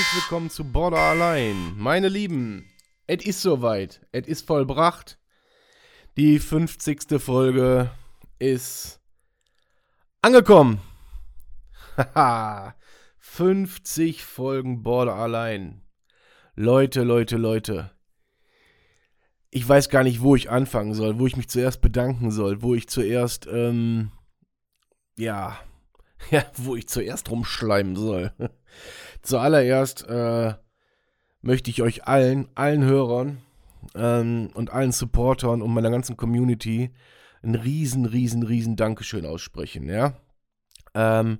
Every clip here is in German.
Herzlich willkommen zu Border Allein. Meine Lieben, es ist soweit. Es ist vollbracht. Die 50. Folge ist angekommen. Haha. 50 Folgen Border Allein. Leute, Leute, Leute. Ich weiß gar nicht, wo ich anfangen soll, wo ich mich zuerst bedanken soll, wo ich zuerst, ähm, ja, ja, wo ich zuerst rumschleimen soll. Zuallererst äh, möchte ich euch allen, allen Hörern ähm, und allen Supportern und meiner ganzen Community ein riesen, riesen, riesen Dankeschön aussprechen, ja. Ähm,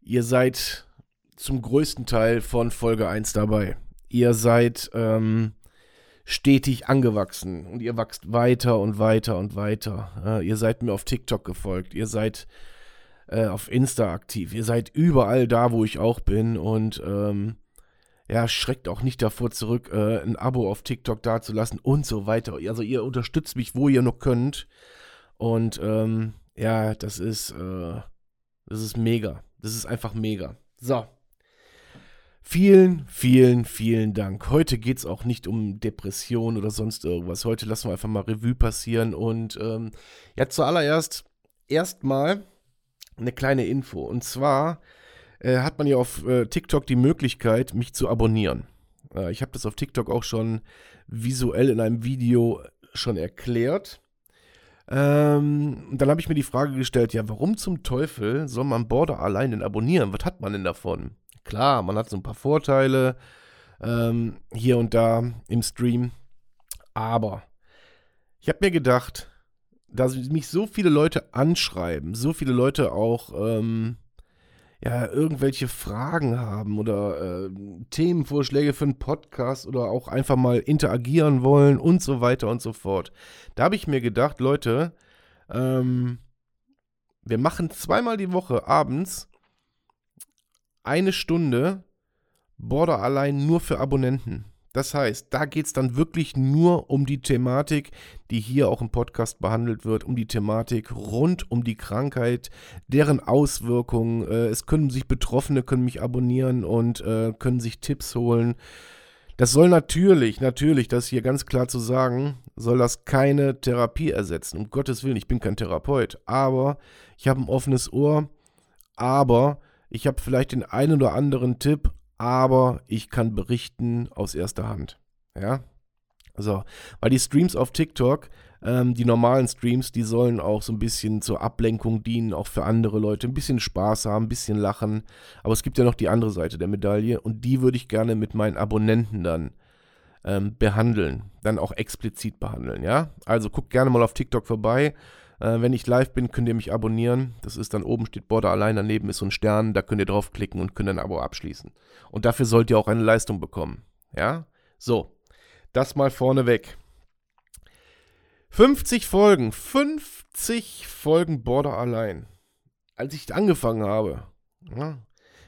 ihr seid zum größten Teil von Folge 1 dabei. Ihr seid ähm, stetig angewachsen und ihr wachst weiter und weiter und weiter. Äh, ihr seid mir auf TikTok gefolgt, ihr seid äh, auf Insta aktiv. Ihr seid überall da, wo ich auch bin und ähm, ja, schreckt auch nicht davor zurück, äh, ein Abo auf TikTok dazulassen und so weiter. Also ihr unterstützt mich, wo ihr noch könnt. Und ähm, ja, das ist, äh, das ist mega. Das ist einfach mega. So. Vielen, vielen, vielen Dank. Heute geht es auch nicht um Depression oder sonst irgendwas. Heute lassen wir einfach mal Revue passieren. Und ähm, ja, zuallererst erstmal eine kleine Info. Und zwar äh, hat man ja auf äh, TikTok die Möglichkeit, mich zu abonnieren. Äh, ich habe das auf TikTok auch schon visuell in einem Video schon erklärt. Ähm, dann habe ich mir die Frage gestellt, ja, warum zum Teufel soll man Border allein denn abonnieren? Was hat man denn davon? Klar, man hat so ein paar Vorteile ähm, hier und da im Stream, aber ich habe mir gedacht, da mich so viele Leute anschreiben, so viele Leute auch ähm, ja, irgendwelche Fragen haben oder äh, Themenvorschläge für einen Podcast oder auch einfach mal interagieren wollen und so weiter und so fort. Da habe ich mir gedacht, Leute, ähm, wir machen zweimal die Woche abends eine Stunde Border allein nur für Abonnenten. Das heißt, da geht es dann wirklich nur um die Thematik, die hier auch im Podcast behandelt wird, um die Thematik rund um die Krankheit, deren Auswirkungen. Äh, es können sich Betroffene können mich abonnieren und äh, können sich Tipps holen. Das soll natürlich, natürlich, das hier ganz klar zu sagen, soll das keine Therapie ersetzen. Um Gottes Willen, ich bin kein Therapeut, aber ich habe ein offenes Ohr, aber ich habe vielleicht den einen oder anderen Tipp, aber ich kann berichten aus erster Hand. Ja. So, weil die Streams auf TikTok, ähm, die normalen Streams, die sollen auch so ein bisschen zur Ablenkung dienen, auch für andere Leute, ein bisschen Spaß haben, ein bisschen lachen. Aber es gibt ja noch die andere Seite der Medaille und die würde ich gerne mit meinen Abonnenten dann ähm, behandeln, dann auch explizit behandeln, ja. Also guckt gerne mal auf TikTok vorbei. Äh, wenn ich live bin, könnt ihr mich abonnieren. Das ist dann oben steht Border allein, daneben ist so ein Stern, da könnt ihr draufklicken und könnt ein Abo abschließen. Und dafür sollt ihr auch eine Leistung bekommen. Ja? So, das mal vorneweg. 50 Folgen, 50 Folgen Border allein. Als ich angefangen habe, ja,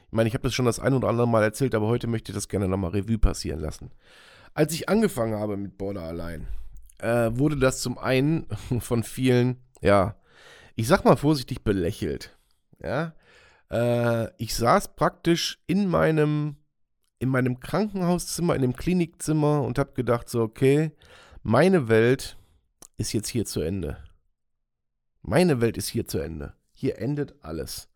ich meine, ich habe das schon das ein oder andere Mal erzählt, aber heute möchte ich das gerne nochmal Revue passieren lassen. Als ich angefangen habe mit Border allein, äh, wurde das zum einen von vielen ja, ich sag mal vorsichtig belächelt. Ja, äh, ich saß praktisch in meinem, in meinem Krankenhauszimmer, in dem Klinikzimmer und habe gedacht so, okay, meine Welt ist jetzt hier zu Ende. Meine Welt ist hier zu Ende. Hier endet alles.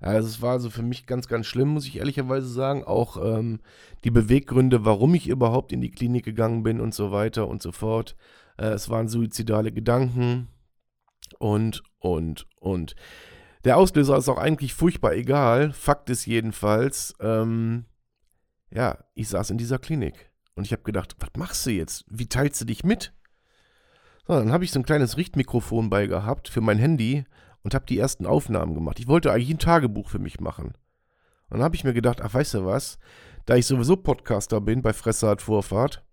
Also es war also für mich ganz, ganz schlimm, muss ich ehrlicherweise sagen. Auch ähm, die Beweggründe, warum ich überhaupt in die Klinik gegangen bin und so weiter und so fort. Äh, es waren suizidale Gedanken und, und, und. Der Auslöser ist auch eigentlich furchtbar egal. Fakt ist jedenfalls, ähm, ja, ich saß in dieser Klinik und ich habe gedacht, was machst du jetzt? Wie teilst du dich mit? So, dann habe ich so ein kleines Richtmikrofon bei gehabt für mein Handy und habe die ersten Aufnahmen gemacht. Ich wollte eigentlich ein Tagebuch für mich machen. Und dann habe ich mir gedacht, ach, weißt du was? Da ich sowieso Podcaster bin bei Fresse hat Vorfahrt,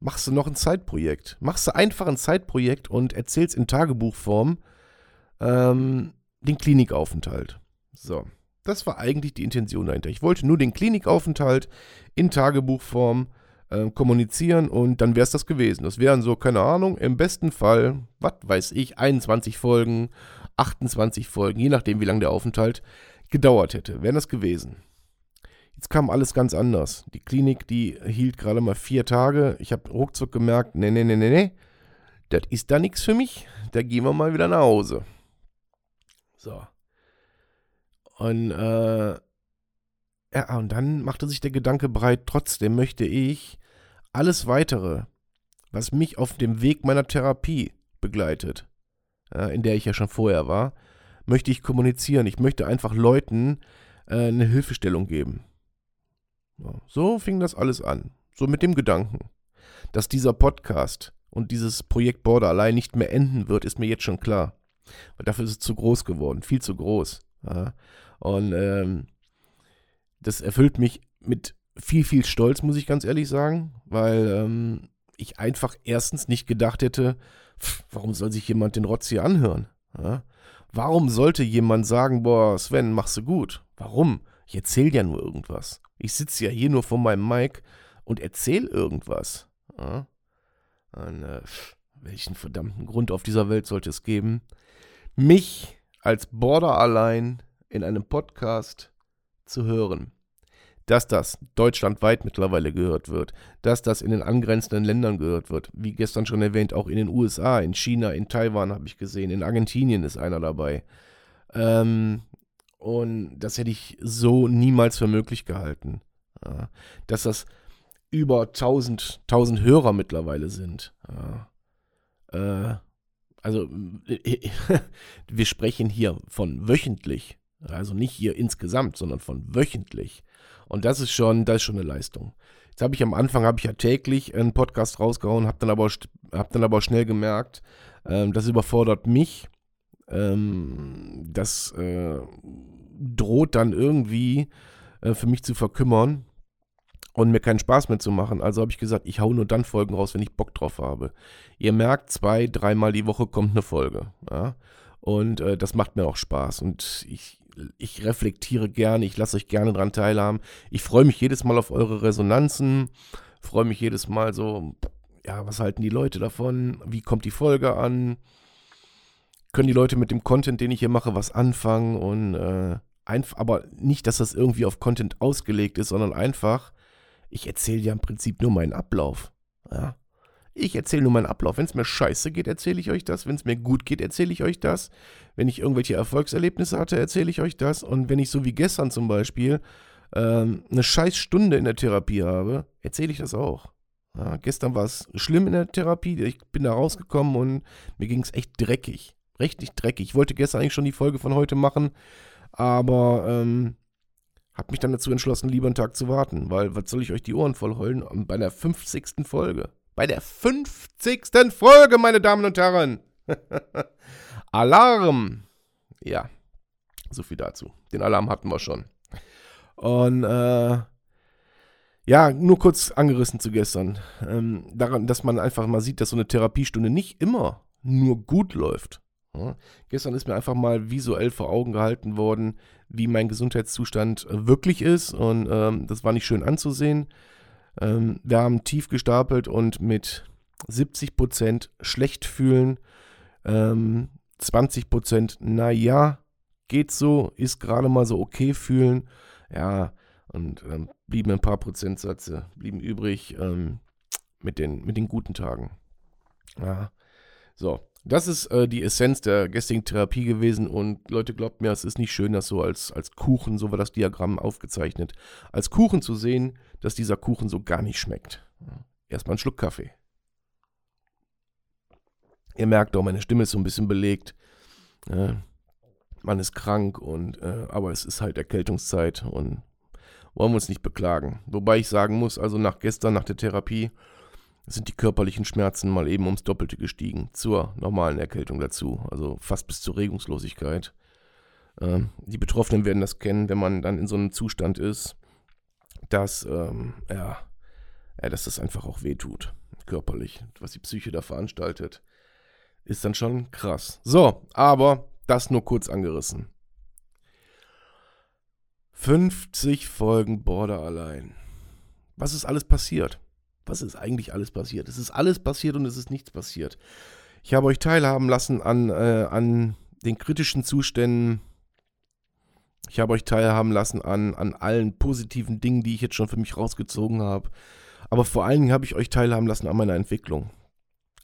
machst du noch ein Zeitprojekt. Machst du einfach ein Zeitprojekt und erzählst in Tagebuchform ähm, den Klinikaufenthalt. So, das war eigentlich die Intention dahinter. Ich wollte nur den Klinikaufenthalt in Tagebuchform äh, kommunizieren und dann wäre es das gewesen. Das wären so, keine Ahnung, im besten Fall, was weiß ich, 21 Folgen, 28 Folgen, je nachdem, wie lange der Aufenthalt gedauert hätte, wären das gewesen. Jetzt kam alles ganz anders. Die Klinik, die hielt gerade mal vier Tage. Ich habe ruckzuck gemerkt, nee, nee, nee, nee, nee, das ist da nichts für mich. Da gehen wir mal wieder nach Hause. So. Und, äh, ja, und dann machte sich der Gedanke breit, trotzdem möchte ich alles weitere, was mich auf dem Weg meiner Therapie begleitet, in der ich ja schon vorher war, möchte ich kommunizieren. Ich möchte einfach Leuten äh, eine Hilfestellung geben. So fing das alles an. So mit dem Gedanken. Dass dieser Podcast und dieses Projekt Border allein nicht mehr enden wird, ist mir jetzt schon klar. Weil dafür ist es zu groß geworden, viel zu groß. Und ähm, das erfüllt mich mit viel, viel Stolz, muss ich ganz ehrlich sagen, weil ähm, ich einfach erstens nicht gedacht hätte, pff, warum soll sich jemand den Rotz hier anhören? Ja? Warum sollte jemand sagen, boah, Sven, machst du gut? Warum? Ich erzähle ja nur irgendwas. Ich sitze ja hier nur vor meinem Mic und erzähle irgendwas. Ja? Und, äh, welchen verdammten Grund auf dieser Welt sollte es geben, mich als Border allein in einem Podcast zu hören? dass das deutschlandweit mittlerweile gehört wird, dass das in den angrenzenden Ländern gehört wird, wie gestern schon erwähnt, auch in den USA, in China, in Taiwan habe ich gesehen, in Argentinien ist einer dabei. Ähm, und das hätte ich so niemals für möglich gehalten. Ja, dass das über 1000, 1000 Hörer mittlerweile sind. Ja, äh, also, wir sprechen hier von wöchentlich. Also nicht hier insgesamt, sondern von wöchentlich. Und das ist schon, das ist schon eine Leistung. Jetzt habe ich am Anfang, habe ich ja täglich einen Podcast rausgehauen, habe dann, aber, hab dann aber schnell gemerkt, ähm, das überfordert mich. Ähm, das äh, droht dann irgendwie äh, für mich zu verkümmern und mir keinen Spaß mehr zu machen. Also habe ich gesagt, ich hau nur dann Folgen raus, wenn ich Bock drauf habe. Ihr merkt, zwei, dreimal die Woche kommt eine Folge. Ja? Und äh, das macht mir auch Spaß. Und ich, ich reflektiere gerne, ich lasse euch gerne dran teilhaben. Ich freue mich jedes Mal auf eure Resonanzen, freue mich jedes Mal so, ja, was halten die Leute davon? Wie kommt die Folge an? Können die Leute mit dem Content, den ich hier mache, was anfangen? Und äh, einfach, aber nicht, dass das irgendwie auf Content ausgelegt ist, sondern einfach, ich erzähle ja im Prinzip nur meinen Ablauf. Ja. Ich erzähle nur meinen Ablauf. Wenn es mir scheiße geht, erzähle ich euch das. Wenn es mir gut geht, erzähle ich euch das. Wenn ich irgendwelche Erfolgserlebnisse hatte, erzähle ich euch das. Und wenn ich so wie gestern zum Beispiel ähm, eine scheiß Stunde in der Therapie habe, erzähle ich das auch. Ja, gestern war es schlimm in der Therapie. Ich bin da rausgekommen und mir ging es echt dreckig. Richtig dreckig. Ich wollte gestern eigentlich schon die Folge von heute machen, aber ähm, habe mich dann dazu entschlossen, lieber einen Tag zu warten, weil was soll ich euch die Ohren voll heulen bei der 50. Folge? Bei der 50. Folge, meine Damen und Herren. Alarm. Ja, so viel dazu. Den Alarm hatten wir schon. Und äh, ja, nur kurz angerissen zu gestern. Ähm, daran, dass man einfach mal sieht, dass so eine Therapiestunde nicht immer nur gut läuft. Ja, gestern ist mir einfach mal visuell vor Augen gehalten worden, wie mein Gesundheitszustand wirklich ist. Und ähm, das war nicht schön anzusehen. Ähm, wir haben tief gestapelt und mit 70% schlecht fühlen, ähm, 20% naja, geht so, ist gerade mal so okay fühlen. Ja, und ähm, blieben ein paar Prozentsätze, blieben übrig ähm, mit, den, mit den guten Tagen. Ja, so. Das ist äh, die Essenz der gestrigen Therapie gewesen und Leute, glaubt mir, es ist nicht schön, das so als, als Kuchen, so war das Diagramm aufgezeichnet, als Kuchen zu sehen, dass dieser Kuchen so gar nicht schmeckt. Erstmal einen Schluck Kaffee. Ihr merkt auch, meine Stimme ist so ein bisschen belegt. Äh, man ist krank und äh, aber es ist halt Erkältungszeit und wollen wir uns nicht beklagen. Wobei ich sagen muss, also nach gestern, nach der Therapie, sind die körperlichen Schmerzen mal eben ums Doppelte gestiegen zur normalen Erkältung dazu. Also fast bis zur Regungslosigkeit. Ähm, die Betroffenen werden das kennen, wenn man dann in so einem Zustand ist, dass, ähm, ja, ja, dass das einfach auch wehtut, körperlich, was die Psyche da veranstaltet, ist dann schon krass. So, aber das nur kurz angerissen. 50 Folgen Border allein. Was ist alles passiert? Was ist eigentlich alles passiert? Es ist alles passiert und es ist nichts passiert. Ich habe euch teilhaben lassen an, äh, an den kritischen Zuständen. Ich habe euch teilhaben lassen an, an allen positiven Dingen, die ich jetzt schon für mich rausgezogen habe. Aber vor allen Dingen habe ich euch teilhaben lassen an meiner Entwicklung,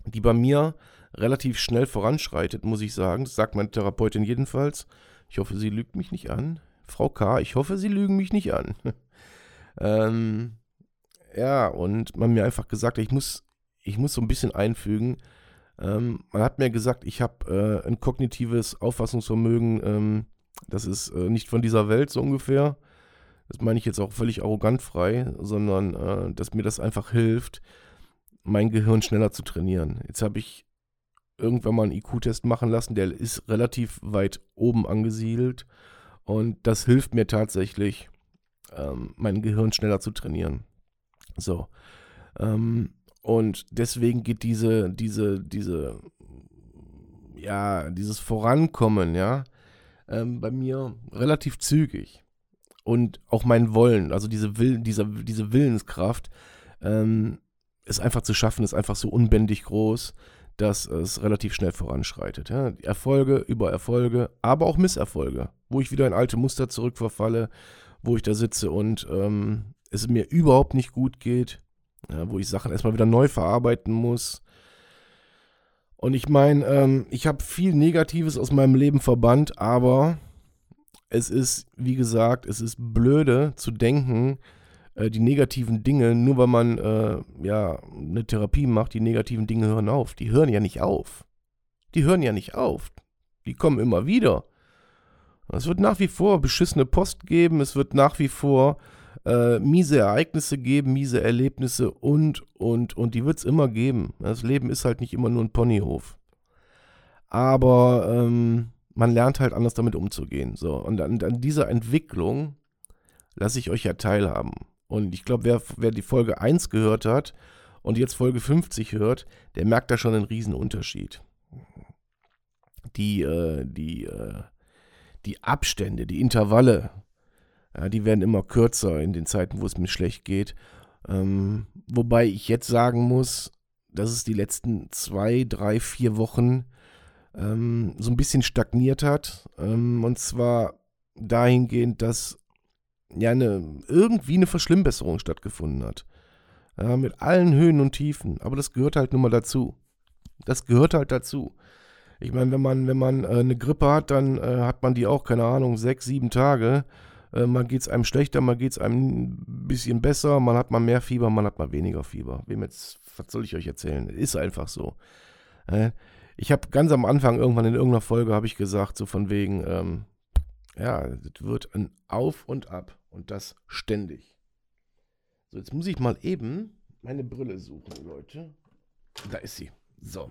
die bei mir relativ schnell voranschreitet, muss ich sagen. Das sagt meine Therapeutin jedenfalls. Ich hoffe, sie lügt mich nicht an. Frau K., ich hoffe, Sie lügen mich nicht an. ähm, ja, und man mir einfach gesagt, ich muss, ich muss so ein bisschen einfügen. Ähm, man hat mir gesagt, ich habe äh, ein kognitives Auffassungsvermögen, ähm, das ist äh, nicht von dieser Welt so ungefähr. Das meine ich jetzt auch völlig arrogant frei, sondern äh, dass mir das einfach hilft, mein Gehirn schneller zu trainieren. Jetzt habe ich irgendwann mal einen IQ-Test machen lassen, der ist relativ weit oben angesiedelt und das hilft mir tatsächlich, ähm, mein Gehirn schneller zu trainieren. So. Ähm, und deswegen geht diese, diese, diese, ja, dieses Vorankommen, ja, ähm, bei mir relativ zügig. Und auch mein Wollen, also diese, Will, diese, diese Willenskraft, ähm, ist einfach zu schaffen, ist einfach so unbändig groß, dass es relativ schnell voranschreitet. Ja. Erfolge über Erfolge, aber auch Misserfolge, wo ich wieder in alte Muster zurückverfalle, wo ich da sitze und ähm, es mir überhaupt nicht gut geht, ja, wo ich Sachen erstmal wieder neu verarbeiten muss. Und ich meine, ähm, ich habe viel Negatives aus meinem Leben verbannt, aber es ist, wie gesagt, es ist blöde zu denken, äh, die negativen Dinge, nur weil man äh, ja eine Therapie macht, die negativen Dinge hören auf. Die hören ja nicht auf. Die hören ja nicht auf. Die kommen immer wieder. Es wird nach wie vor beschissene Post geben, es wird nach wie vor äh, miese Ereignisse geben, miese Erlebnisse und, und, und die wird es immer geben. Das Leben ist halt nicht immer nur ein Ponyhof. Aber ähm, man lernt halt anders damit umzugehen. So, und an, an dieser Entwicklung lasse ich euch ja teilhaben. Und ich glaube, wer, wer die Folge 1 gehört hat und jetzt Folge 50 hört, der merkt da schon einen riesen Unterschied. Die, äh, die, äh, die Abstände, die Intervalle, ja, die werden immer kürzer in den Zeiten, wo es mir schlecht geht. Ähm, wobei ich jetzt sagen muss, dass es die letzten zwei, drei, vier Wochen ähm, so ein bisschen stagniert hat. Ähm, und zwar dahingehend, dass ja eine, irgendwie eine Verschlimmbesserung stattgefunden hat. Ja, mit allen Höhen und Tiefen. Aber das gehört halt nun mal dazu. Das gehört halt dazu. Ich meine, wenn man, wenn man äh, eine Grippe hat, dann äh, hat man die auch, keine Ahnung, sechs, sieben Tage. Äh, mal geht es einem schlechter, mal geht es einem ein bisschen besser, man hat mal mehr Fieber, man hat mal weniger Fieber. Wem jetzt, was soll ich euch erzählen? Ist einfach so. Äh, ich habe ganz am Anfang irgendwann in irgendeiner Folge habe ich gesagt, so von wegen, ähm, ja, es wird ein Auf und Ab und das ständig. So, jetzt muss ich mal eben meine Brille suchen, Leute. Da ist sie. So.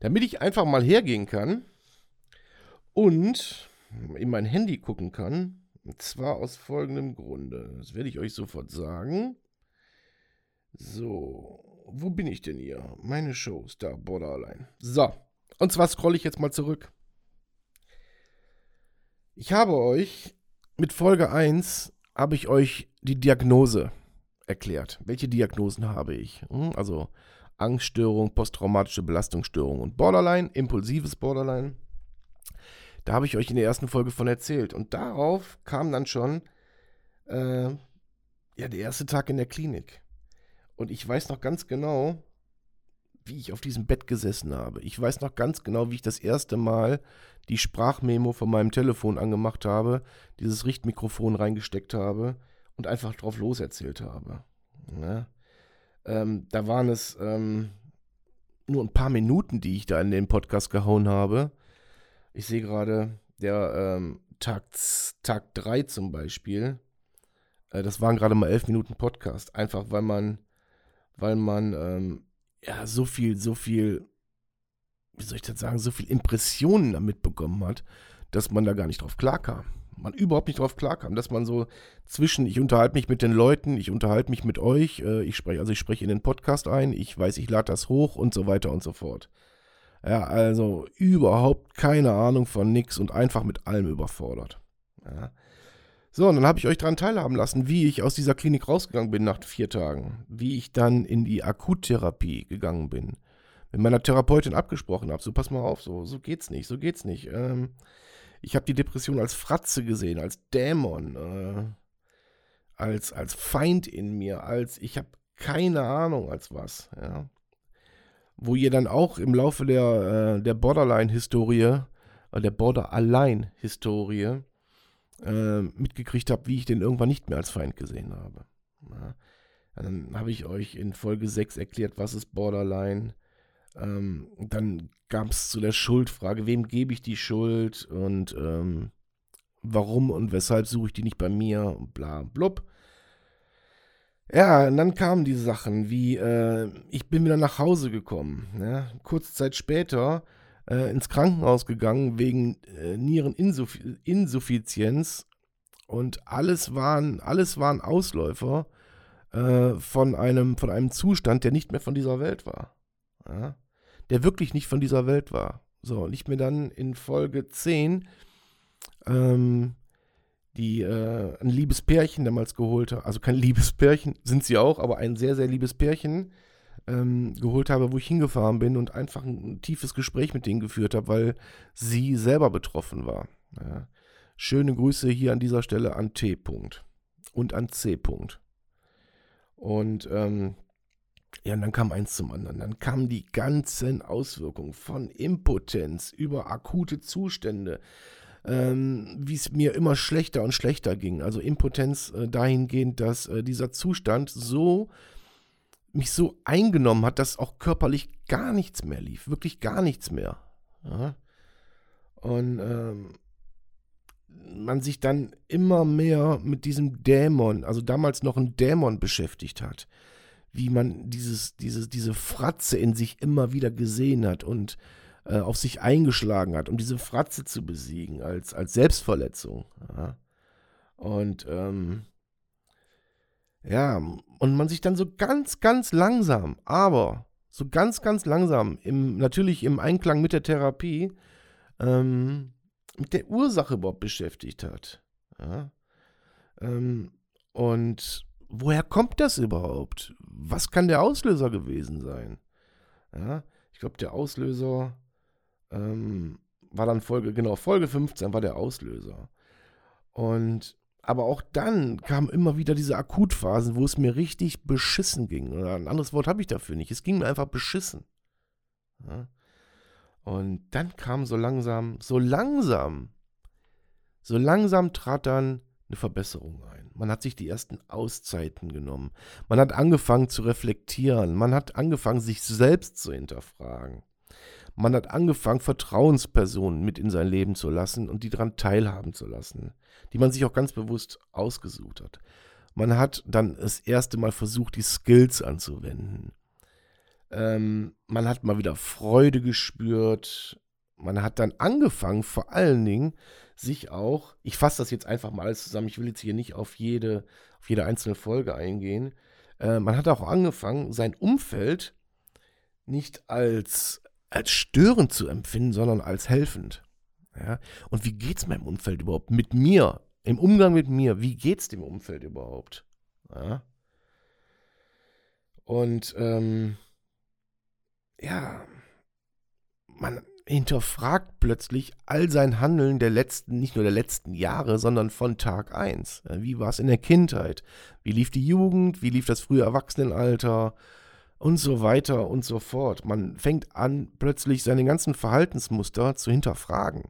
Damit ich einfach mal hergehen kann und in mein Handy gucken kann. Und zwar aus folgendem Grunde. Das werde ich euch sofort sagen. So, wo bin ich denn hier? Meine Shows, da, Borderline. So, und zwar scrolle ich jetzt mal zurück. Ich habe euch mit Folge 1 habe ich euch die Diagnose erklärt. Welche Diagnosen habe ich? Hm, also Angststörung, posttraumatische Belastungsstörung und Borderline, impulsives Borderline. Da habe ich euch in der ersten Folge von erzählt. Und darauf kam dann schon äh, ja, der erste Tag in der Klinik. Und ich weiß noch ganz genau, wie ich auf diesem Bett gesessen habe. Ich weiß noch ganz genau, wie ich das erste Mal die Sprachmemo von meinem Telefon angemacht habe, dieses Richtmikrofon reingesteckt habe und einfach drauf loserzählt habe. Ja. Ähm, da waren es ähm, nur ein paar Minuten, die ich da in den Podcast gehauen habe. Ich sehe gerade, der ähm, Tag, Tag 3 zum Beispiel, äh, das waren gerade mal elf Minuten Podcast. Einfach weil man, weil man ähm, ja so viel, so viel wie soll ich das sagen, so viel Impressionen damit bekommen hat, dass man da gar nicht drauf klarkam. Man überhaupt nicht drauf klarkam, dass man so zwischen, ich unterhalte mich mit den Leuten, ich unterhalte mich mit euch, äh, ich spreche, also ich spreche in den Podcast ein, ich weiß, ich lade das hoch und so weiter und so fort. Ja, also überhaupt keine Ahnung von nix und einfach mit allem überfordert. Ja. So, und dann habe ich euch daran teilhaben lassen, wie ich aus dieser Klinik rausgegangen bin nach vier Tagen, wie ich dann in die Akuttherapie gegangen bin, mit meiner Therapeutin abgesprochen habe, so pass mal auf, so, so geht's nicht, so geht's nicht. Ähm, ich habe die Depression als Fratze gesehen, als Dämon, äh, als, als Feind in mir, als ich habe keine Ahnung als was, ja. Wo ihr dann auch im Laufe der, äh, der Borderline-Historie, äh, der Border-Allein-Historie, äh, mitgekriegt habe, wie ich den irgendwann nicht mehr als Feind gesehen habe. Ja. Dann habe ich euch in Folge 6 erklärt, was ist Borderline. Ähm, dann gab es zu der Schuldfrage, wem gebe ich die Schuld und ähm, warum und weshalb suche ich die nicht bei mir und bla blub. Ja, und dann kamen die Sachen wie, äh, ich bin wieder nach Hause gekommen. Ja. Kurze Zeit später äh, ins Krankenhaus gegangen wegen äh, Niereninsuffizienz und alles waren, alles waren Ausläufer äh, von, einem, von einem Zustand, der nicht mehr von dieser Welt war. Ja? Der wirklich nicht von dieser Welt war. So, und ich mir dann in Folge 10 ähm, die äh, ein liebes Pärchen damals geholt habe, also kein liebes Pärchen, sind sie auch, aber ein sehr, sehr liebes Pärchen, ähm, geholt habe, wo ich hingefahren bin und einfach ein, tiefes Gespräch mit denen geführt habe, weil sie selber betroffen war. Ja. Schöne Grüße hier an dieser Stelle an T. -Punkt und an C. -Punkt. Und ähm, ja, und dann kam eins zum anderen. Dann kamen die ganzen Auswirkungen von Impotenz über akute Zustände, ähm, wie es mir immer schlechter und schlechter ging. Also Impotenz äh, dahingehend, dass äh, dieser Zustand so mich so eingenommen hat, dass auch körperlich gar nichts mehr lief. Wirklich gar nichts mehr. Ja? Und ähm, man sich dann immer mehr mit diesem Dämon, also damals noch ein Dämon beschäftigt hat. Wie man dieses, dieses, diese Fratze in sich immer wieder gesehen hat und äh, auf sich eingeschlagen hat, um diese Fratze zu besiegen, als, als Selbstverletzung. Ja? Und ähm, ja, und man sich dann so ganz, ganz langsam, aber so ganz, ganz langsam, im, natürlich im Einklang mit der Therapie, ähm, mit der Ursache überhaupt beschäftigt hat. Ja? Ähm, und woher kommt das überhaupt? Was kann der Auslöser gewesen sein? Ja? Ich glaube, der Auslöser ähm, war dann Folge, genau, Folge 15 war der Auslöser. Und aber auch dann kamen immer wieder diese Akutphasen, wo es mir richtig beschissen ging. Oder ein anderes Wort habe ich dafür nicht. Es ging mir einfach beschissen. Ja. Und dann kam so langsam, so langsam, so langsam trat dann eine Verbesserung ein. Man hat sich die ersten Auszeiten genommen. Man hat angefangen zu reflektieren. Man hat angefangen, sich selbst zu hinterfragen. Man hat angefangen, Vertrauenspersonen mit in sein Leben zu lassen und die daran teilhaben zu lassen, die man sich auch ganz bewusst ausgesucht hat. Man hat dann das erste Mal versucht, die Skills anzuwenden. Ähm, man hat mal wieder Freude gespürt. Man hat dann angefangen, vor allen Dingen, sich auch, ich fasse das jetzt einfach mal alles zusammen, ich will jetzt hier nicht auf jede, auf jede einzelne Folge eingehen. Äh, man hat auch angefangen, sein Umfeld nicht als als störend zu empfinden, sondern als helfend. Ja? Und wie geht es meinem Umfeld überhaupt? Mit mir, im Umgang mit mir, wie geht es dem Umfeld überhaupt? Ja? Und ähm, ja, man hinterfragt plötzlich all sein Handeln der letzten, nicht nur der letzten Jahre, sondern von Tag 1. Wie war es in der Kindheit? Wie lief die Jugend? Wie lief das frühe Erwachsenenalter? Und so weiter und so fort. Man fängt an, plötzlich seine ganzen Verhaltensmuster zu hinterfragen.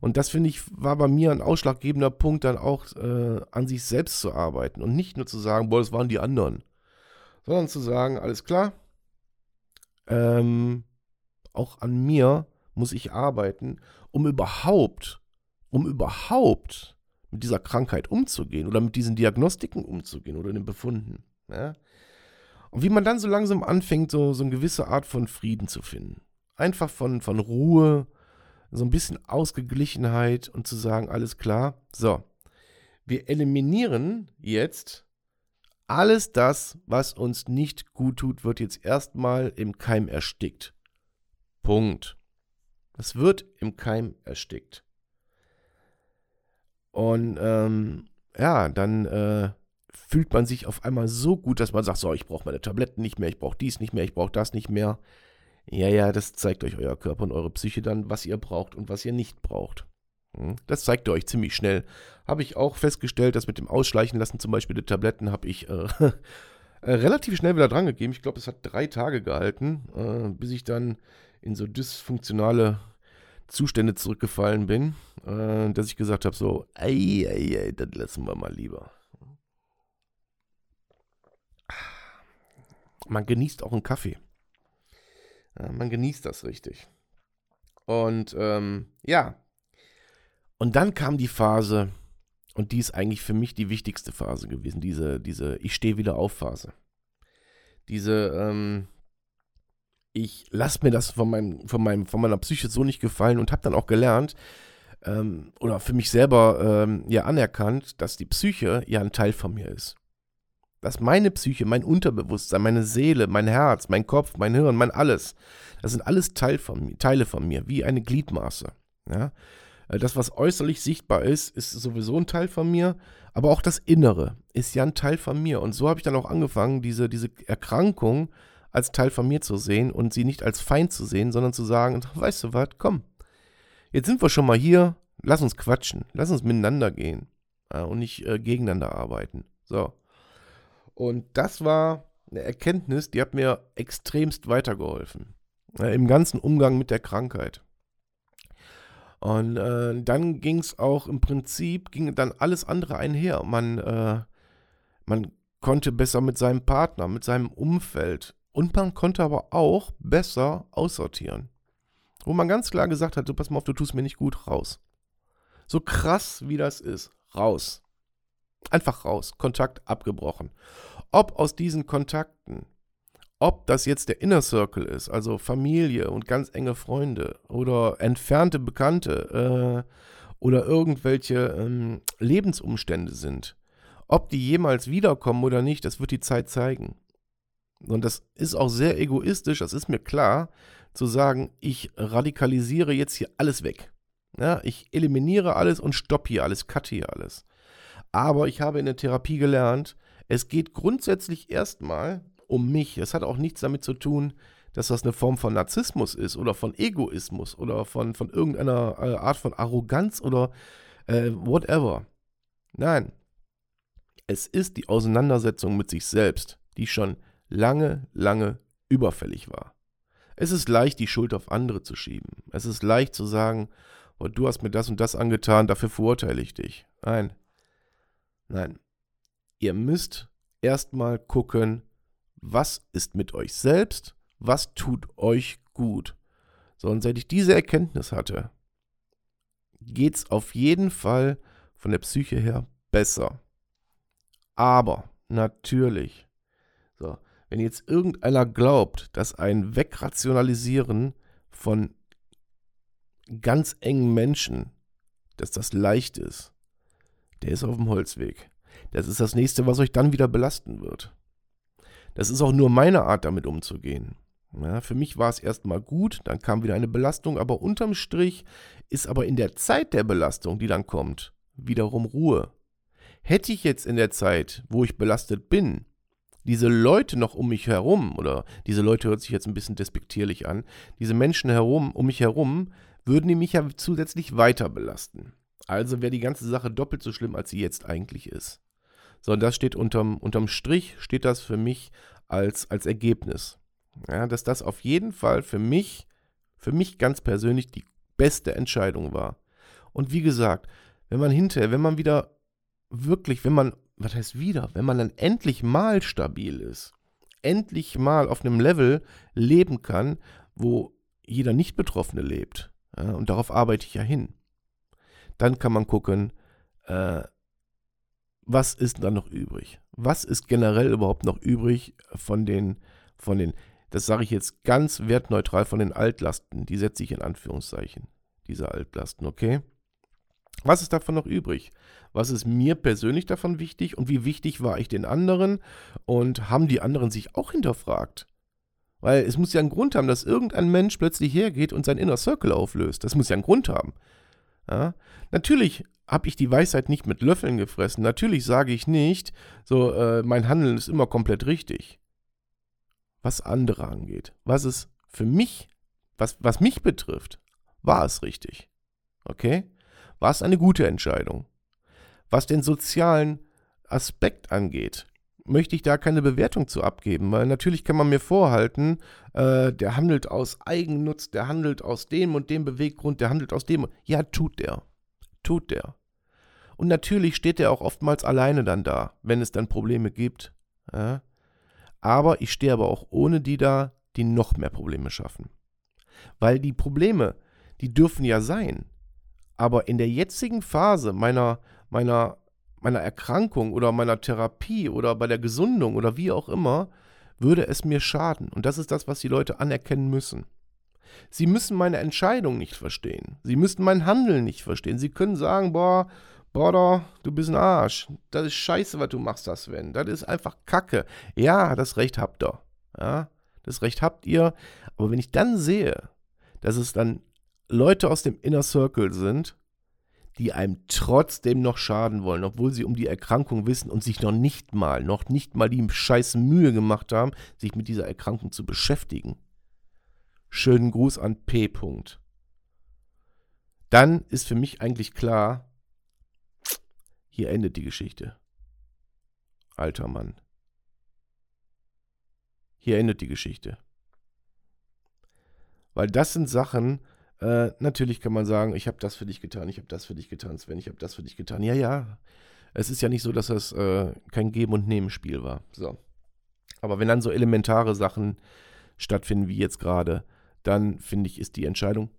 Und das finde ich, war bei mir ein ausschlaggebender Punkt, dann auch äh, an sich selbst zu arbeiten und nicht nur zu sagen, boah, das waren die anderen, sondern zu sagen, alles klar, ähm, auch an mir muss ich arbeiten, um überhaupt, um überhaupt mit dieser Krankheit umzugehen oder mit diesen Diagnostiken umzugehen oder den Befunden. Ja? Und wie man dann so langsam anfängt, so, so eine gewisse Art von Frieden zu finden. Einfach von, von Ruhe, so ein bisschen Ausgeglichenheit und zu sagen, alles klar, so, wir eliminieren jetzt alles das, was uns nicht gut tut, wird jetzt erstmal im Keim erstickt. Punkt. Es wird im Keim erstickt. Und ähm, ja, dann äh, fühlt man sich auf einmal so gut, dass man sagt, so, ich brauche meine Tabletten nicht mehr, ich brauche dies nicht mehr, ich brauche das nicht mehr. Ja, ja, das zeigt euch euer Körper und eure Psyche dann, was ihr braucht und was ihr nicht braucht. Hm? Das zeigt ihr euch ziemlich schnell. Habe ich auch festgestellt, dass mit dem Ausschleichen lassen zum Beispiel der Tabletten habe ich äh, äh, relativ schnell wieder dran gegeben. Ich glaube, es hat drei Tage gehalten, äh, bis ich dann in so dysfunktionale Zustände zurückgefallen bin, äh, dass ich gesagt habe, so, ey, ey, ey, das lassen wir mal lieber. Man genießt auch einen Kaffee. Ja, man genießt das richtig. Und ähm, ja, und dann kam die Phase, und die ist eigentlich für mich die wichtigste Phase gewesen, diese, diese Ich stehe wieder auf Phase. Diese, ähm, ich lasse mir das von, meinem, von, meinem, von meiner Psyche so nicht gefallen und habe dann auch gelernt ähm, oder für mich selber ähm, ja anerkannt, dass die Psyche ja ein Teil von mir ist. Dass meine Psyche, mein Unterbewusstsein, meine Seele, mein Herz, mein Kopf, mein Hirn, mein alles, das sind alles Teil von, Teile von mir, wie eine Gliedmaße. Ja? Äh, das, was äußerlich sichtbar ist, ist sowieso ein Teil von mir, aber auch das Innere ist ja ein Teil von mir. Und so habe ich dann auch angefangen, diese, diese Erkrankung als Teil von mir zu sehen und sie nicht als Feind zu sehen, sondern zu sagen, weißt du was, komm, jetzt sind wir schon mal hier, lass uns quatschen, lass uns miteinander gehen und nicht äh, gegeneinander arbeiten. So. Und das war eine Erkenntnis, die hat mir extremst weitergeholfen. Ja, Im ganzen Umgang mit der Krankheit. Und äh, dann ging es auch im Prinzip, ging dann alles andere einher. Man, äh, man konnte besser mit seinem Partner, mit seinem Umfeld und man konnte aber auch besser aussortieren. Wo man ganz klar gesagt hat, so pass mal auf, du tust mir nicht gut, raus. So krass wie das ist, raus. Einfach raus, Kontakt abgebrochen. Ob aus diesen Kontakten, ob das jetzt der Inner Circle ist, also Familie und ganz enge Freunde oder entfernte Bekannte äh, oder irgendwelche ähm, Lebensumstände sind, ob die jemals wiederkommen oder nicht, das wird die Zeit zeigen. Und das ist auch sehr egoistisch, das ist mir klar, zu sagen, ich radikalisiere jetzt hier alles weg. Ja, ich eliminiere alles und stoppe hier alles, cut hier alles. Aber ich habe in der Therapie gelernt, es geht grundsätzlich erstmal um mich. Es hat auch nichts damit zu tun, dass das eine Form von Narzissmus ist oder von Egoismus oder von, von irgendeiner äh, Art von Arroganz oder äh, whatever. Nein, es ist die Auseinandersetzung mit sich selbst, die schon lange, lange überfällig war. Es ist leicht, die Schuld auf andere zu schieben. Es ist leicht zu sagen, oh, du hast mir das und das angetan, dafür verurteile ich dich. Nein. Nein. Ihr müsst erstmal gucken, was ist mit euch selbst, was tut euch gut. So, und seit ich diese Erkenntnis hatte, geht es auf jeden Fall von der Psyche her besser. Aber natürlich, so, wenn jetzt irgendeiner glaubt, dass ein Wegrationalisieren von ganz engen Menschen, dass das leicht ist, der ist auf dem Holzweg. Das ist das nächste, was euch dann wieder belasten wird. Das ist auch nur meine Art, damit umzugehen. Ja, für mich war es erstmal gut, dann kam wieder eine Belastung, aber unterm Strich ist aber in der Zeit der Belastung, die dann kommt, wiederum Ruhe. Hätte ich jetzt in der Zeit, wo ich belastet bin, diese Leute noch um mich herum, oder diese Leute hört sich jetzt ein bisschen despektierlich an, diese Menschen herum, um mich herum, würden die mich ja zusätzlich weiter belasten. Also wäre die ganze Sache doppelt so schlimm, als sie jetzt eigentlich ist. So, und das steht unterm, unterm Strich, steht das für mich als, als Ergebnis. Ja, dass das auf jeden Fall für mich, für mich ganz persönlich die beste Entscheidung war. Und wie gesagt, wenn man hinterher, wenn man wieder wirklich, wenn man was heißt wieder, wenn man dann endlich mal stabil ist, endlich mal auf einem Level leben kann, wo jeder Nicht-Betroffene lebt, ja, und darauf arbeite ich ja hin, dann kann man gucken, äh, was ist dann noch übrig? Was ist generell überhaupt noch übrig von den, von den, das sage ich jetzt ganz wertneutral, von den Altlasten, die setze ich in Anführungszeichen. diese Altlasten, okay? Was ist davon noch übrig? Was ist mir persönlich davon wichtig und wie wichtig war ich den anderen? Und haben die anderen sich auch hinterfragt? Weil es muss ja einen Grund haben, dass irgendein Mensch plötzlich hergeht und sein Inner Circle auflöst. Das muss ja einen Grund haben. Ja? Natürlich habe ich die Weisheit nicht mit Löffeln gefressen. Natürlich sage ich nicht, so, äh, mein Handeln ist immer komplett richtig. Was andere angeht, was es für mich, was, was mich betrifft, war es richtig. Okay? War es eine gute Entscheidung? Was den sozialen Aspekt angeht, möchte ich da keine Bewertung zu abgeben, weil natürlich kann man mir vorhalten, äh, der handelt aus Eigennutz, der handelt aus dem und dem Beweggrund, der handelt aus dem. Ja, tut der. Tut der. Und natürlich steht er auch oftmals alleine dann da, wenn es dann Probleme gibt. Ja? Aber ich stehe aber auch ohne die da, die noch mehr Probleme schaffen. Weil die Probleme, die dürfen ja sein. Aber in der jetzigen Phase meiner, meiner, meiner Erkrankung oder meiner Therapie oder bei der Gesundung oder wie auch immer, würde es mir schaden. Und das ist das, was die Leute anerkennen müssen. Sie müssen meine Entscheidung nicht verstehen. Sie müssen mein Handeln nicht verstehen. Sie können sagen, boah, boah, du bist ein Arsch. Das ist scheiße, was du machst, das Sven. Das ist einfach Kacke. Ja, das Recht habt ihr. Ja, das Recht habt ihr. Aber wenn ich dann sehe, dass es dann Leute aus dem Inner Circle sind, die einem trotzdem noch schaden wollen, obwohl sie um die Erkrankung wissen und sich noch nicht mal, noch nicht mal die scheiß Mühe gemacht haben, sich mit dieser Erkrankung zu beschäftigen. Schönen Gruß an P. -Punkt. Dann ist für mich eigentlich klar, hier endet die Geschichte. Alter Mann. Hier endet die Geschichte. Weil das sind Sachen, äh, natürlich kann man sagen, ich habe das für dich getan, ich habe das für dich getan, Sven, ich habe das für dich getan. Ja, ja. Es ist ja nicht so, dass das äh, kein Geben- und Nehmen-Spiel war. So. Aber wenn dann so elementare Sachen stattfinden wie jetzt gerade, dann finde ich, ist die Entscheidung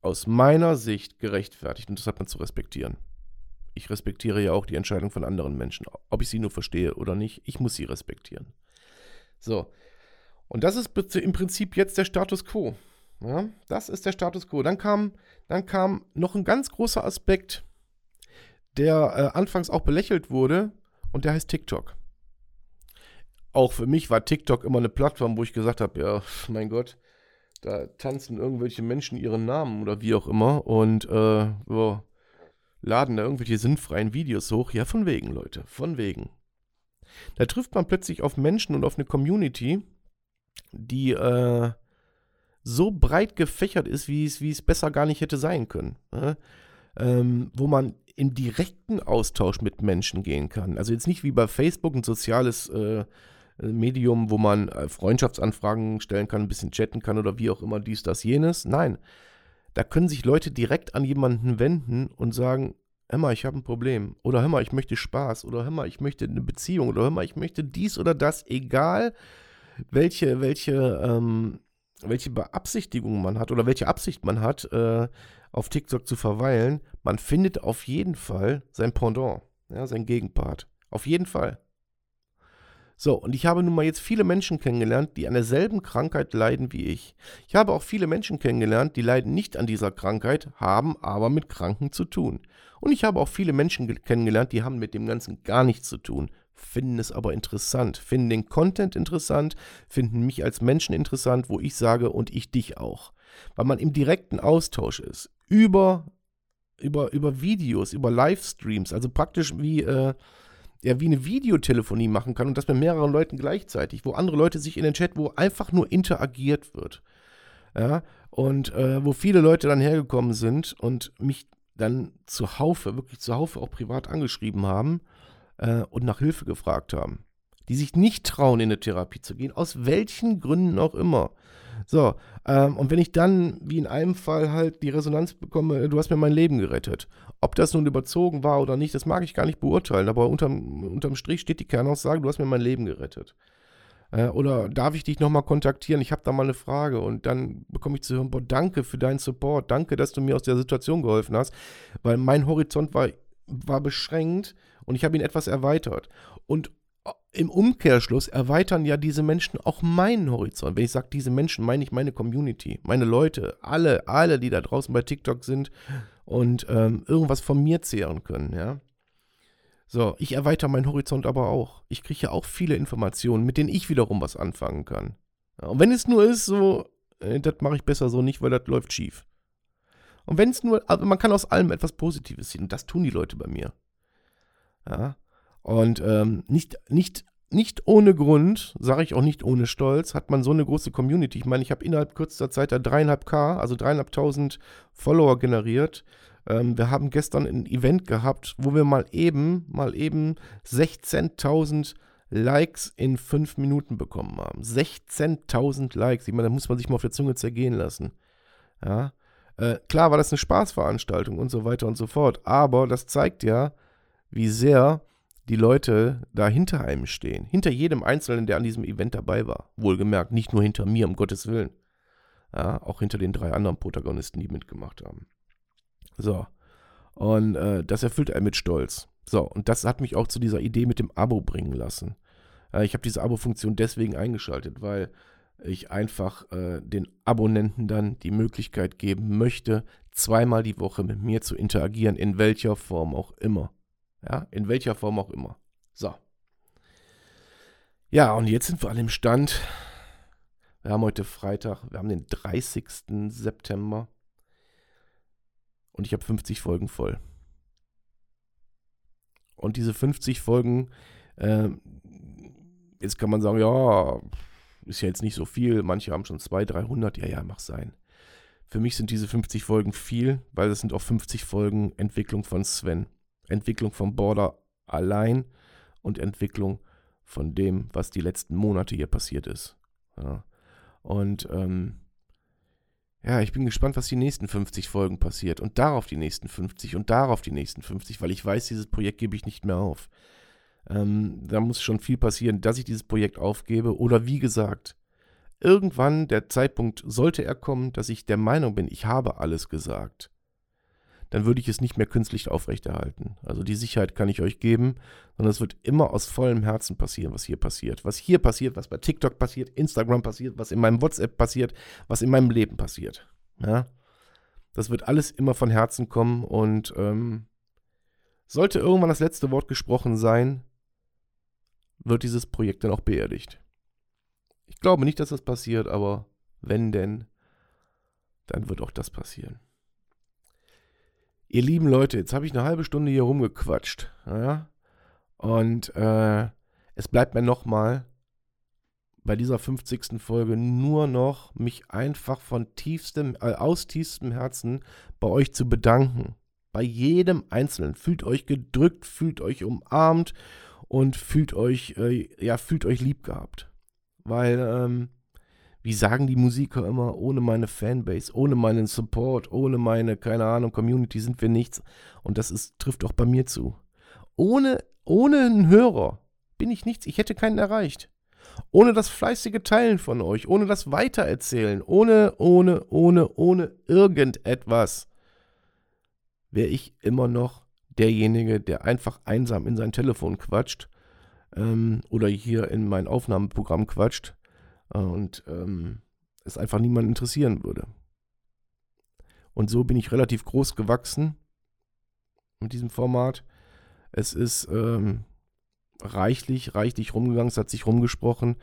aus meiner Sicht gerechtfertigt und das hat man zu respektieren. Ich respektiere ja auch die Entscheidung von anderen Menschen, ob ich sie nur verstehe oder nicht. Ich muss sie respektieren. So. Und das ist im Prinzip jetzt der Status quo. Ja, das ist der Status quo. Dann kam, dann kam noch ein ganz großer Aspekt, der äh, anfangs auch belächelt wurde, und der heißt TikTok. Auch für mich war TikTok immer eine Plattform, wo ich gesagt habe, ja, mein Gott, da tanzen irgendwelche Menschen ihren Namen oder wie auch immer und äh, so, laden da irgendwelche sinnfreien Videos hoch. Ja, von wegen, Leute, von wegen. Da trifft man plötzlich auf Menschen und auf eine Community, die äh, so breit gefächert ist, wie es, wie es besser gar nicht hätte sein können. Ne? Ähm, wo man im direkten Austausch mit Menschen gehen kann. Also jetzt nicht wie bei Facebook ein soziales äh, Medium, wo man äh, Freundschaftsanfragen stellen kann, ein bisschen chatten kann oder wie auch immer dies, das, jenes. Nein, da können sich Leute direkt an jemanden wenden und sagen, hör mal, ich habe ein Problem. Oder hör mal, ich möchte Spaß. Oder hör mal, ich möchte eine Beziehung. Oder hör mal, ich möchte dies oder das. Egal, welche, welche ähm, welche Beabsichtigung man hat oder welche Absicht man hat, äh, auf TikTok zu verweilen, man findet auf jeden Fall sein Pendant, ja, sein Gegenpart. Auf jeden Fall. So, und ich habe nun mal jetzt viele Menschen kennengelernt, die an derselben Krankheit leiden wie ich. Ich habe auch viele Menschen kennengelernt, die leiden nicht an dieser Krankheit, haben aber mit Kranken zu tun. Und ich habe auch viele Menschen kennengelernt, die haben mit dem Ganzen gar nichts zu tun, finden es aber interessant, finden den Content interessant, finden mich als Menschen interessant, wo ich sage und ich dich auch. Weil man im direkten Austausch ist. Über, über, über Videos, über Livestreams, also praktisch wie, äh, ja, wie eine Videotelefonie machen kann und das mit mehreren Leuten gleichzeitig, wo andere Leute sich in den Chat, wo einfach nur interagiert wird. Ja, und äh, wo viele Leute dann hergekommen sind und mich dann zuhaufe, wirklich zuhaufe auch privat angeschrieben haben äh, und nach Hilfe gefragt haben. Die sich nicht trauen, in eine Therapie zu gehen, aus welchen Gründen auch immer. So, ähm, und wenn ich dann, wie in einem Fall, halt die Resonanz bekomme, du hast mir mein Leben gerettet. Ob das nun überzogen war oder nicht, das mag ich gar nicht beurteilen, aber unterm, unterm Strich steht die Kernaussage, du hast mir mein Leben gerettet. Äh, oder darf ich dich nochmal kontaktieren? Ich habe da mal eine Frage. Und dann bekomme ich zu hören, boah, danke für deinen Support, danke, dass du mir aus der Situation geholfen hast, weil mein Horizont war, war beschränkt und ich habe ihn etwas erweitert. Und im Umkehrschluss erweitern ja diese Menschen auch meinen Horizont. Wenn ich sage, diese Menschen, meine ich meine Community, meine Leute, alle, alle, die da draußen bei TikTok sind und ähm, irgendwas von mir zehren können, ja. So, ich erweitere meinen Horizont aber auch. Ich kriege ja auch viele Informationen, mit denen ich wiederum was anfangen kann. Und wenn es nur ist, so, äh, das mache ich besser so nicht, weil das läuft schief. Und wenn es nur, also man kann aus allem etwas Positives sehen. Und das tun die Leute bei mir. Ja. Und ähm, nicht, nicht, nicht ohne Grund, sage ich auch nicht ohne Stolz, hat man so eine große Community. Ich meine, ich habe innerhalb kürzester Zeit da dreieinhalb K, also dreieinhalbtausend Follower generiert. Ähm, wir haben gestern ein Event gehabt, wo wir mal eben, mal eben 16.000 Likes in fünf Minuten bekommen haben. 16.000 Likes. Ich meine, da muss man sich mal auf der Zunge zergehen lassen. Ja. Äh, klar war das eine Spaßveranstaltung und so weiter und so fort, aber das zeigt ja, wie sehr die Leute da hinter einem stehen. Hinter jedem Einzelnen, der an diesem Event dabei war. Wohlgemerkt, nicht nur hinter mir, um Gottes Willen. Ja, auch hinter den drei anderen Protagonisten, die mitgemacht haben. So. Und äh, das erfüllt einen mit Stolz. So, und das hat mich auch zu dieser Idee mit dem Abo bringen lassen. Äh, ich habe diese Abo-Funktion deswegen eingeschaltet, weil ich einfach äh, den Abonnenten dann die Möglichkeit geben möchte, zweimal die Woche mit mir zu interagieren, in welcher Form auch immer. Ja, in welcher Form auch immer. So. Ja, und jetzt sind wir an dem Stand. Wir haben heute Freitag, wir haben den 30. September. Und ich habe 50 Folgen voll. Und diese 50 Folgen, äh, jetzt kann man sagen, ja, ist ja jetzt nicht so viel. Manche haben schon 200, 300. Ja, ja, mach sein. Für mich sind diese 50 Folgen viel, weil es sind auch 50 Folgen Entwicklung von Sven. Entwicklung von Border allein und Entwicklung von dem, was die letzten Monate hier passiert ist. Ja. Und ähm, ja, ich bin gespannt, was die nächsten 50 Folgen passiert und darauf die nächsten 50 und darauf die nächsten 50, weil ich weiß, dieses Projekt gebe ich nicht mehr auf. Ähm, da muss schon viel passieren, dass ich dieses Projekt aufgebe. Oder wie gesagt, irgendwann der Zeitpunkt sollte er kommen, dass ich der Meinung bin, ich habe alles gesagt. Dann würde ich es nicht mehr künstlich aufrechterhalten. Also die Sicherheit kann ich euch geben, sondern es wird immer aus vollem Herzen passieren, was hier passiert. Was hier passiert, was bei TikTok passiert, Instagram passiert, was in meinem WhatsApp passiert, was in meinem Leben passiert. Ja? Das wird alles immer von Herzen kommen und ähm, sollte irgendwann das letzte Wort gesprochen sein, wird dieses Projekt dann auch beerdigt. Ich glaube nicht, dass das passiert, aber wenn denn, dann wird auch das passieren. Ihr lieben Leute, jetzt habe ich eine halbe Stunde hier rumgequatscht. Ja? Und äh, es bleibt mir nochmal bei dieser 50. Folge nur noch, mich einfach von tiefstem, äh, aus tiefstem Herzen bei euch zu bedanken. Bei jedem Einzelnen. Fühlt euch gedrückt, fühlt euch umarmt und fühlt euch, äh, ja, fühlt euch lieb gehabt. Weil, ähm, wie sagen die Musiker immer, ohne meine Fanbase, ohne meinen Support, ohne meine, keine Ahnung, Community sind wir nichts. Und das ist, trifft auch bei mir zu. Ohne, ohne einen Hörer bin ich nichts. Ich hätte keinen erreicht. Ohne das fleißige Teilen von euch, ohne das Weitererzählen, ohne, ohne, ohne, ohne irgendetwas, wäre ich immer noch derjenige, der einfach einsam in sein Telefon quatscht ähm, oder hier in mein Aufnahmeprogramm quatscht und ähm, es einfach niemand interessieren würde. Und so bin ich relativ groß gewachsen mit diesem Format. Es ist ähm, reichlich, reichlich rumgegangen, es hat sich rumgesprochen.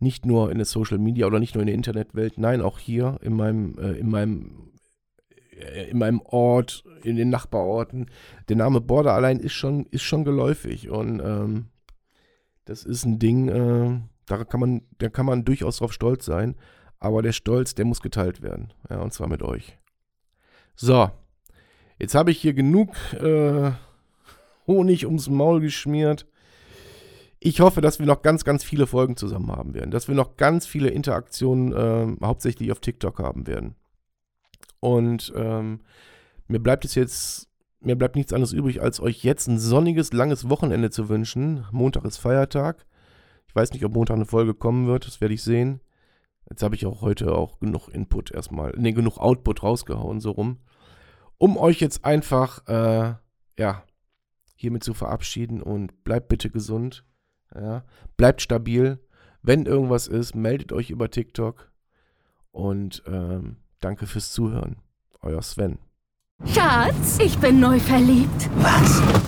Nicht nur in der Social Media oder nicht nur in der Internetwelt, nein, auch hier in meinem, äh, in meinem äh, in meinem Ort, in den Nachbarorten. Der Name Border allein ist schon, ist schon geläufig und ähm, das ist ein Ding, äh, da kann man, da kann man durchaus drauf stolz sein, aber der Stolz, der muss geteilt werden, ja, und zwar mit euch. So, jetzt habe ich hier genug äh, Honig ums Maul geschmiert. Ich hoffe, dass wir noch ganz, ganz viele Folgen zusammen haben werden, dass wir noch ganz viele Interaktionen äh, hauptsächlich auf TikTok haben werden. Und ähm, mir bleibt es jetzt, mir bleibt nichts anderes übrig, als euch jetzt ein sonniges, langes Wochenende zu wünschen. Montag ist Feiertag. Ich weiß nicht, ob Montag eine Folge kommen wird, das werde ich sehen. Jetzt habe ich auch heute auch genug Input erstmal, ne, genug Output rausgehauen, so rum. Um euch jetzt einfach, äh, ja, hiermit zu verabschieden und bleibt bitte gesund. Ja, bleibt stabil. Wenn irgendwas ist, meldet euch über TikTok. Und ähm, danke fürs Zuhören. Euer Sven. Schatz, ich bin neu verliebt. Was?